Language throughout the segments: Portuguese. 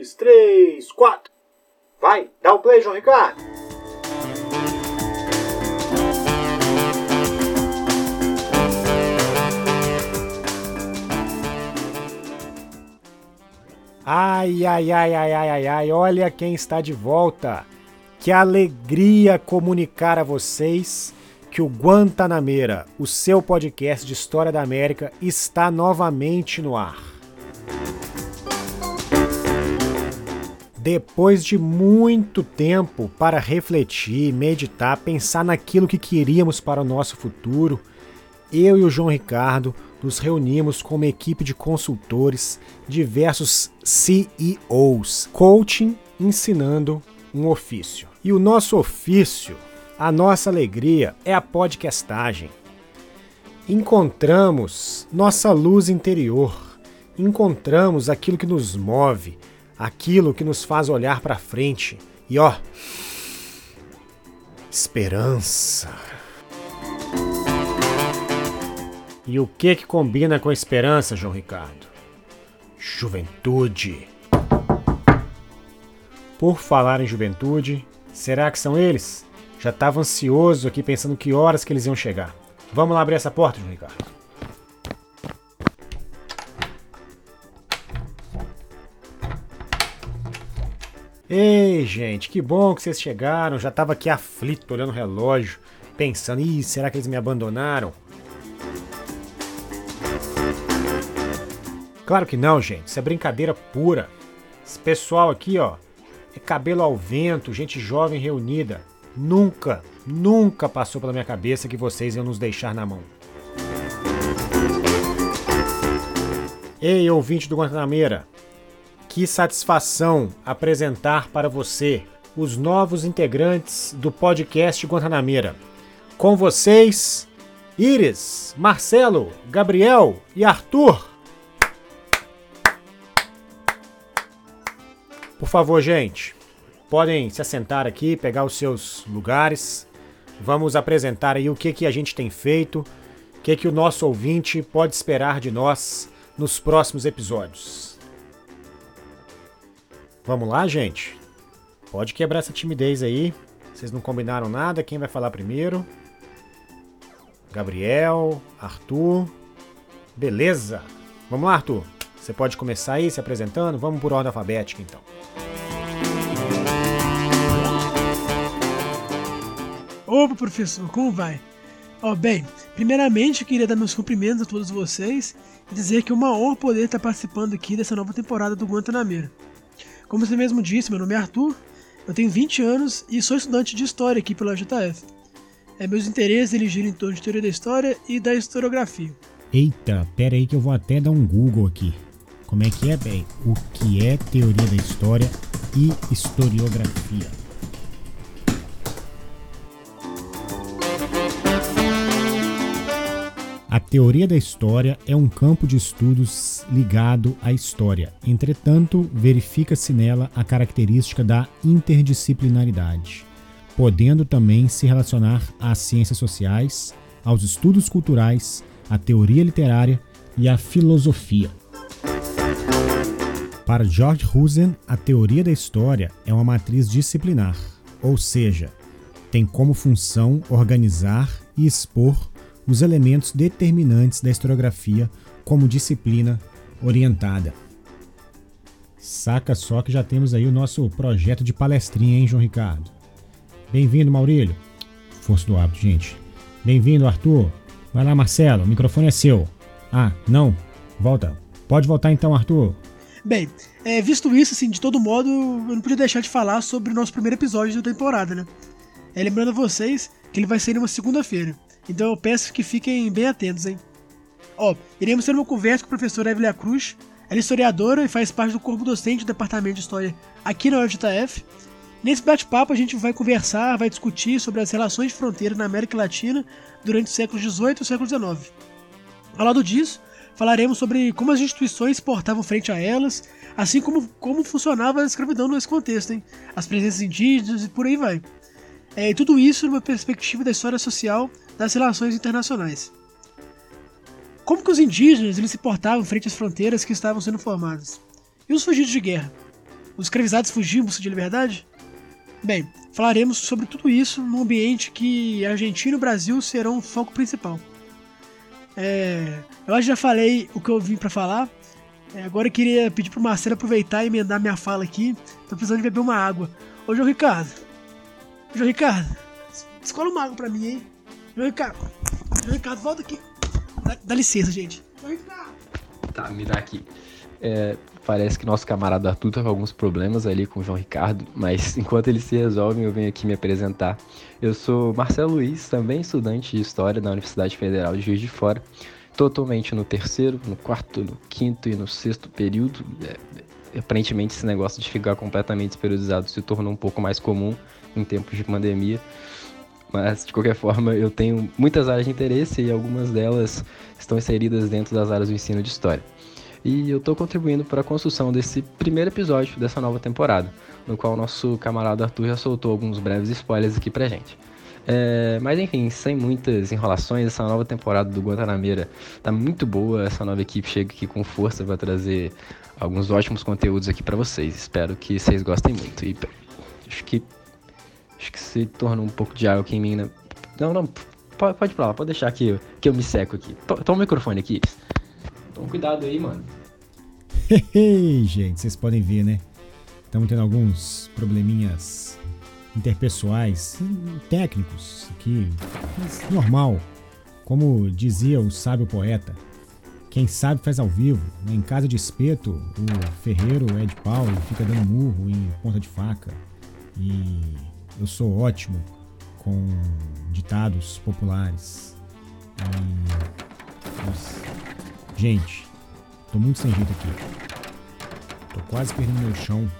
dois, três, quatro. Vai, dá o play, João Ricardo. Ai, ai, ai, ai, ai, ai, ai, olha quem está de volta. Que alegria comunicar a vocês que o Guantanamera, o seu podcast de história da América, está novamente no ar. Depois de muito tempo para refletir, meditar, pensar naquilo que queríamos para o nosso futuro, eu e o João Ricardo nos reunimos com uma equipe de consultores, diversos CEOs, coaching ensinando um ofício. E o nosso ofício, a nossa alegria é a podcastagem. Encontramos nossa luz interior, encontramos aquilo que nos move, aquilo que nos faz olhar para frente e ó, esperança. E o que que combina com esperança, João Ricardo? Juventude. Por falar em juventude, será que são eles? Já estava ansioso aqui pensando que horas que eles iam chegar. Vamos lá abrir essa porta, João Ricardo. Ei, gente, que bom que vocês chegaram. Já estava aqui aflito, olhando o relógio, pensando: Ih, será que eles me abandonaram? Claro que não, gente. Isso é brincadeira pura. Esse pessoal aqui, ó, é cabelo ao vento, gente jovem reunida. Nunca, nunca passou pela minha cabeça que vocês iam nos deixar na mão. Ei, ouvinte do Guantanameira, que satisfação apresentar para você os novos integrantes do podcast Guantanameira. Com vocês, Iris, Marcelo, Gabriel e Arthur. Por favor, gente, podem se assentar aqui, pegar os seus lugares. Vamos apresentar aí o que, que a gente tem feito, o que, que o nosso ouvinte pode esperar de nós nos próximos episódios. Vamos lá, gente? Pode quebrar essa timidez aí. Vocês não combinaram nada. Quem vai falar primeiro? Gabriel, Arthur. Beleza. Vamos lá, Arthur. Você pode começar aí se apresentando. Vamos por ordem alfabética, então. Opa, professor, como vai? Ó, oh, bem, primeiramente eu queria dar meus cumprimentos a todos vocês e dizer que é uma honra poder estar participando aqui dessa nova temporada do Guantanamera. Como você mesmo disse, meu nome é Arthur, eu tenho 20 anos e sou estudante de História aqui pela JF. É, meus interesses eles giram em torno de Teoria da História e da Historiografia. Eita, pera aí que eu vou até dar um Google aqui. Como é que é, bem? O que é Teoria da História e Historiografia? A teoria da história é um campo de estudos ligado à história. Entretanto, verifica-se nela a característica da interdisciplinaridade, podendo também se relacionar às ciências sociais, aos estudos culturais, à teoria literária e à filosofia. Para George Husen, a teoria da história é uma matriz disciplinar, ou seja, tem como função organizar e expor os elementos determinantes da historiografia como disciplina orientada. Saca só que já temos aí o nosso projeto de palestrinha, hein, João Ricardo? Bem-vindo, Maurílio. Força do hábito, gente. Bem-vindo, Arthur. Vai lá, Marcelo, o microfone é seu. Ah, não. Volta. Pode voltar então, Arthur. Bem, é, visto isso, assim, de todo modo, eu não podia deixar de falar sobre o nosso primeiro episódio da temporada, né? É, lembrando a vocês que ele vai sair numa segunda-feira. Então eu peço que fiquem bem atentos, hein? Ó, iremos ter uma conversa com a professora Evelia Cruz. Ela é historiadora e faz parte do corpo docente do Departamento de História aqui na UFJF. Nesse bate-papo a gente vai conversar, vai discutir sobre as relações de fronteira na América Latina durante os séculos XVIII e século XIX. Ao lado disso, falaremos sobre como as instituições se portavam frente a elas, assim como como funcionava a escravidão nesse contexto, hein? as presenças indígenas e por aí vai. É, tudo isso numa perspectiva da história social das relações internacionais. Como que os indígenas eles se portavam frente às fronteiras que estavam sendo formadas? E os fugidos de guerra? os escravizados fugiam de liberdade? Bem, falaremos sobre tudo isso num ambiente que Argentina e Brasil serão o foco principal. É, eu acho que já falei o que eu vim para falar. É, agora eu queria pedir pro Marcelo aproveitar e emendar minha fala aqui. Tô precisando de beber uma água. Ô, João Ricardo. João Ricardo, escolha uma água pra mim, hein? João Ricardo. João Ricardo, volta aqui. Dá, dá licença, gente. João Ricardo. Tá, me dá aqui. É, parece que nosso camarada Arthur tá com alguns problemas ali com o João Ricardo, mas enquanto eles se resolvem, eu venho aqui me apresentar. Eu sou Marcelo Luiz, também estudante de História da Universidade Federal de Juiz de Fora, totalmente no terceiro, no quarto, no quinto e no sexto período. É, aparentemente esse negócio de ficar completamente desperiodizado se tornou um pouco mais comum em tempos de pandemia. Mas, de qualquer forma, eu tenho muitas áreas de interesse e algumas delas estão inseridas dentro das áreas do ensino de história. E eu estou contribuindo para a construção desse primeiro episódio dessa nova temporada, no qual nosso camarada Arthur já soltou alguns breves spoilers aqui pra gente. É, mas enfim, sem muitas enrolações, essa nova temporada do Guantanameira tá muito boa. Essa nova equipe chega aqui com força para trazer alguns ótimos conteúdos aqui para vocês. Espero que vocês gostem muito. E acho que acho que se tornou um pouco de água aqui em mim, né? Não, não, pode, pode pra lá, pode deixar que que eu me seco aqui. Toma o microfone aqui. Toma cuidado aí, mano. gente, vocês podem ver, né? Estamos tendo alguns probleminhas interpessoais, técnicos, que normal. Como dizia o sábio poeta, quem sabe faz ao vivo. Né? Em casa de espeto, o ferreiro é de pau e fica dando murro em ponta de faca. E eu sou ótimo com ditados populares. E... Gente, tô muito sem jeito aqui. Tô quase perdendo meu chão.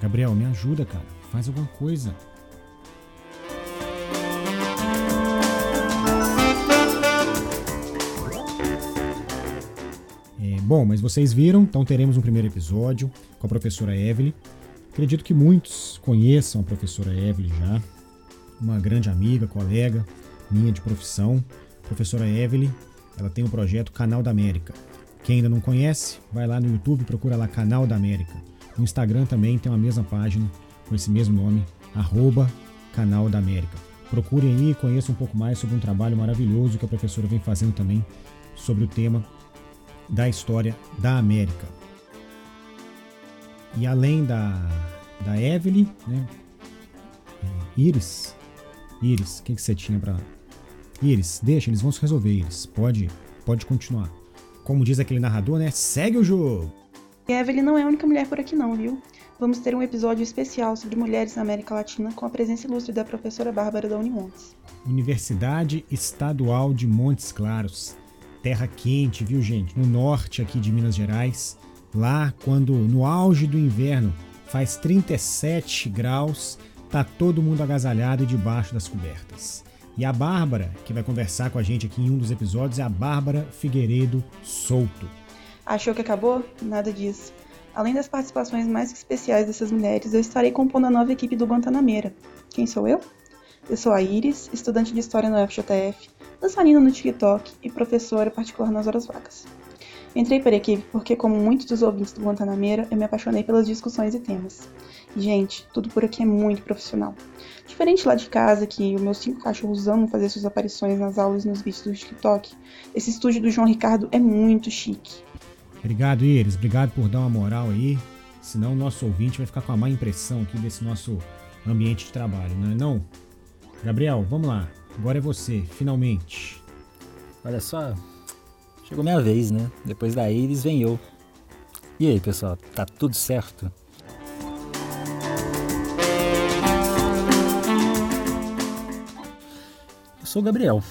Gabriel, me ajuda, cara. Faz alguma coisa. É, bom, mas vocês viram, então teremos um primeiro episódio com a professora Evelyn. Acredito que muitos conheçam a professora Evelyn já, uma grande amiga, colega minha de profissão. professora Evelyn, ela tem o um projeto Canal da América. Quem ainda não conhece, vai lá no YouTube, procura lá Canal da América. No Instagram também tem a mesma página com esse mesmo nome, arroba Canal da América. Procurem aí e conheçam um pouco mais sobre um trabalho maravilhoso que a professora vem fazendo também sobre o tema da história da América. E além da, da Evelyn, né? É, Iris. Iris, o que, que você tinha para. Iris, deixa, eles vão se resolver, Iris. Pode, pode continuar. Como diz aquele narrador, né? Segue o jogo! E Evelyn não é a única mulher por aqui, não, viu? Vamos ter um episódio especial sobre mulheres na América Latina com a presença ilustre da professora Bárbara da Unimontes. Universidade Estadual de Montes Claros terra quente, viu, gente? No norte aqui de Minas Gerais. Lá, quando no auge do inverno faz 37 graus, tá todo mundo agasalhado e debaixo das cobertas. E a Bárbara, que vai conversar com a gente aqui em um dos episódios, é a Bárbara Figueiredo Souto. Achou que acabou? Nada disso. Além das participações mais especiais dessas mulheres, eu estarei compondo a nova equipe do Guantanameira. Quem sou eu? Eu sou a Iris, estudante de História no FJF, dançarina no TikTok e professora particular nas horas vagas. Entrei para a equipe porque, como muitos dos ouvintes do Guantanameira, eu me apaixonei pelas discussões e temas. E, gente, tudo por aqui é muito profissional. Diferente lá de casa, que os meus cinco cachorros amam fazer suas aparições nas aulas e nos vídeos do TikTok, esse estúdio do João Ricardo é muito chique. Obrigado, Iris. Obrigado por dar uma moral aí. Senão o nosso ouvinte vai ficar com a má impressão aqui desse nosso ambiente de trabalho, não é não? Gabriel, vamos lá. Agora é você, finalmente. Olha só, chegou minha vez, né? Depois da Iris vem eu. E aí, pessoal, tá tudo certo? Eu sou o Gabriel,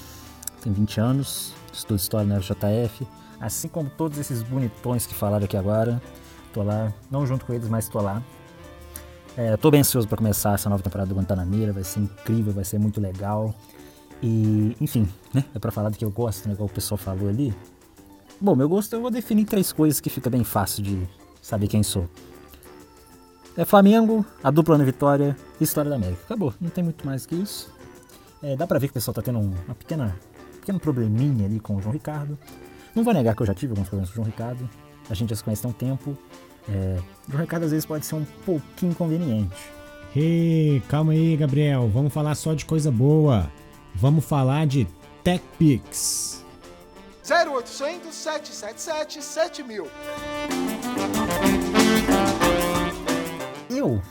tenho 20 anos, estudo História na FJF, assim como todos esses bonitões que falaram aqui agora. Tô lá, não junto com eles, mas tô lá. É, tô bem ansioso para começar essa nova temporada do Guantanamera, vai ser incrível, vai ser muito legal. E, enfim, né? É pra falar do que eu gosto, né? Igual o pessoal falou ali. Bom, meu gosto eu vou definir três coisas que fica bem fácil de saber quem sou. É Flamengo, a dupla na vitória e História da América. Acabou, não tem muito mais que isso. É, dá pra ver que o pessoal tá tendo uma pequena, um pequeno probleminha ali com o João Ricardo. Não vou negar que eu já tive alguns problemas com o João Ricardo. A gente já se conhece há um tempo. É, o recado às vezes pode ser um pouquinho inconveniente. Hey, calma aí, Gabriel. Vamos falar só de coisa boa. Vamos falar de TechPix. 0800 777 7000. Eu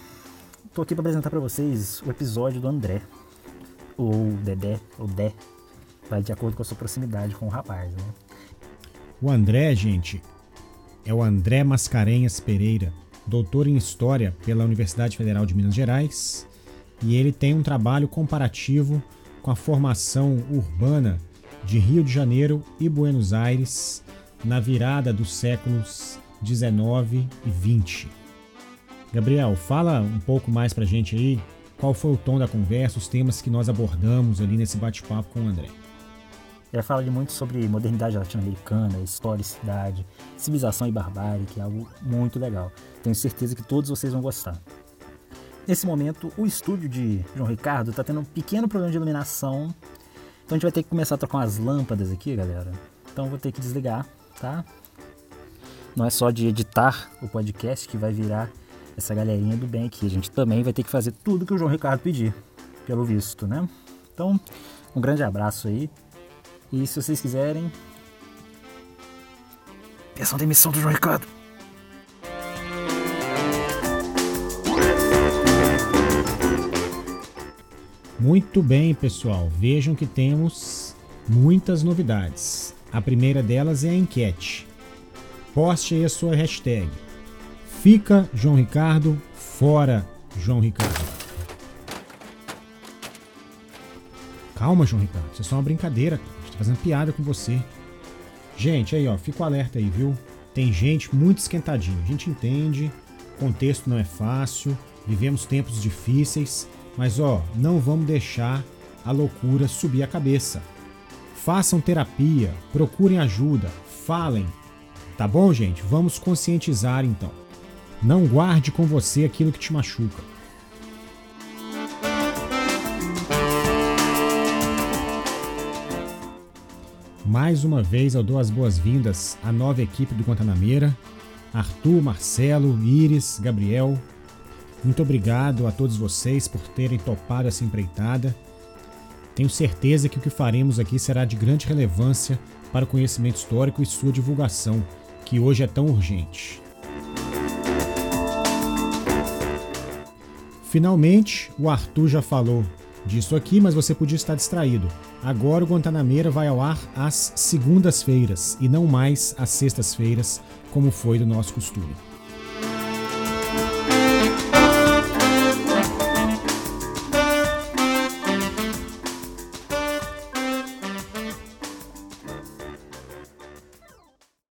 tô aqui para apresentar para vocês o episódio do André, ou Dedé, ou Dé, vai de acordo com a sua proximidade com o rapaz, né? O André, gente, é o André Mascarenhas Pereira, doutor em História pela Universidade Federal de Minas Gerais, e ele tem um trabalho comparativo com a formação urbana de Rio de Janeiro e Buenos Aires na virada dos séculos 19 e 20. Gabriel, fala um pouco mais pra gente aí qual foi o tom da conversa, os temas que nós abordamos ali nesse bate-papo com o André. Ela fala muito sobre modernidade latino-americana, historicidade, civilização e barbárie, que é algo muito legal. Tenho certeza que todos vocês vão gostar. Nesse momento, o estúdio de João Ricardo está tendo um pequeno problema de iluminação, então a gente vai ter que começar a trocar umas lâmpadas aqui, galera. Então vou ter que desligar, tá? Não é só de editar o podcast que vai virar essa galerinha do bem aqui. A gente também vai ter que fazer tudo que o João Ricardo pedir, pelo visto, né? Então, um grande abraço aí. E se vocês quiserem, peçam demissão do João Ricardo. Muito bem, pessoal. Vejam que temos muitas novidades. A primeira delas é a enquete. Poste aí a sua hashtag. Fica João Ricardo, fora João Ricardo. Calma, João Ricardo. Isso é só uma brincadeira. A gente tá fazendo piada com você. Gente, aí ó, fica o alerta aí, viu? Tem gente muito esquentadinha. A gente entende, o contexto não é fácil, vivemos tempos difíceis, mas ó, não vamos deixar a loucura subir a cabeça. Façam terapia, procurem ajuda, falem. Tá bom, gente? Vamos conscientizar então. Não guarde com você aquilo que te machuca. Mais uma vez eu dou as boas-vindas à nova equipe do Guantanameira. Arthur, Marcelo, Iris, Gabriel. Muito obrigado a todos vocês por terem topado essa empreitada. Tenho certeza que o que faremos aqui será de grande relevância para o conhecimento histórico e sua divulgação, que hoje é tão urgente. Finalmente, o Arthur já falou disso aqui, mas você podia estar distraído. Agora o Guantanameira vai ao ar às segundas-feiras e não mais às sextas-feiras, como foi do nosso costume.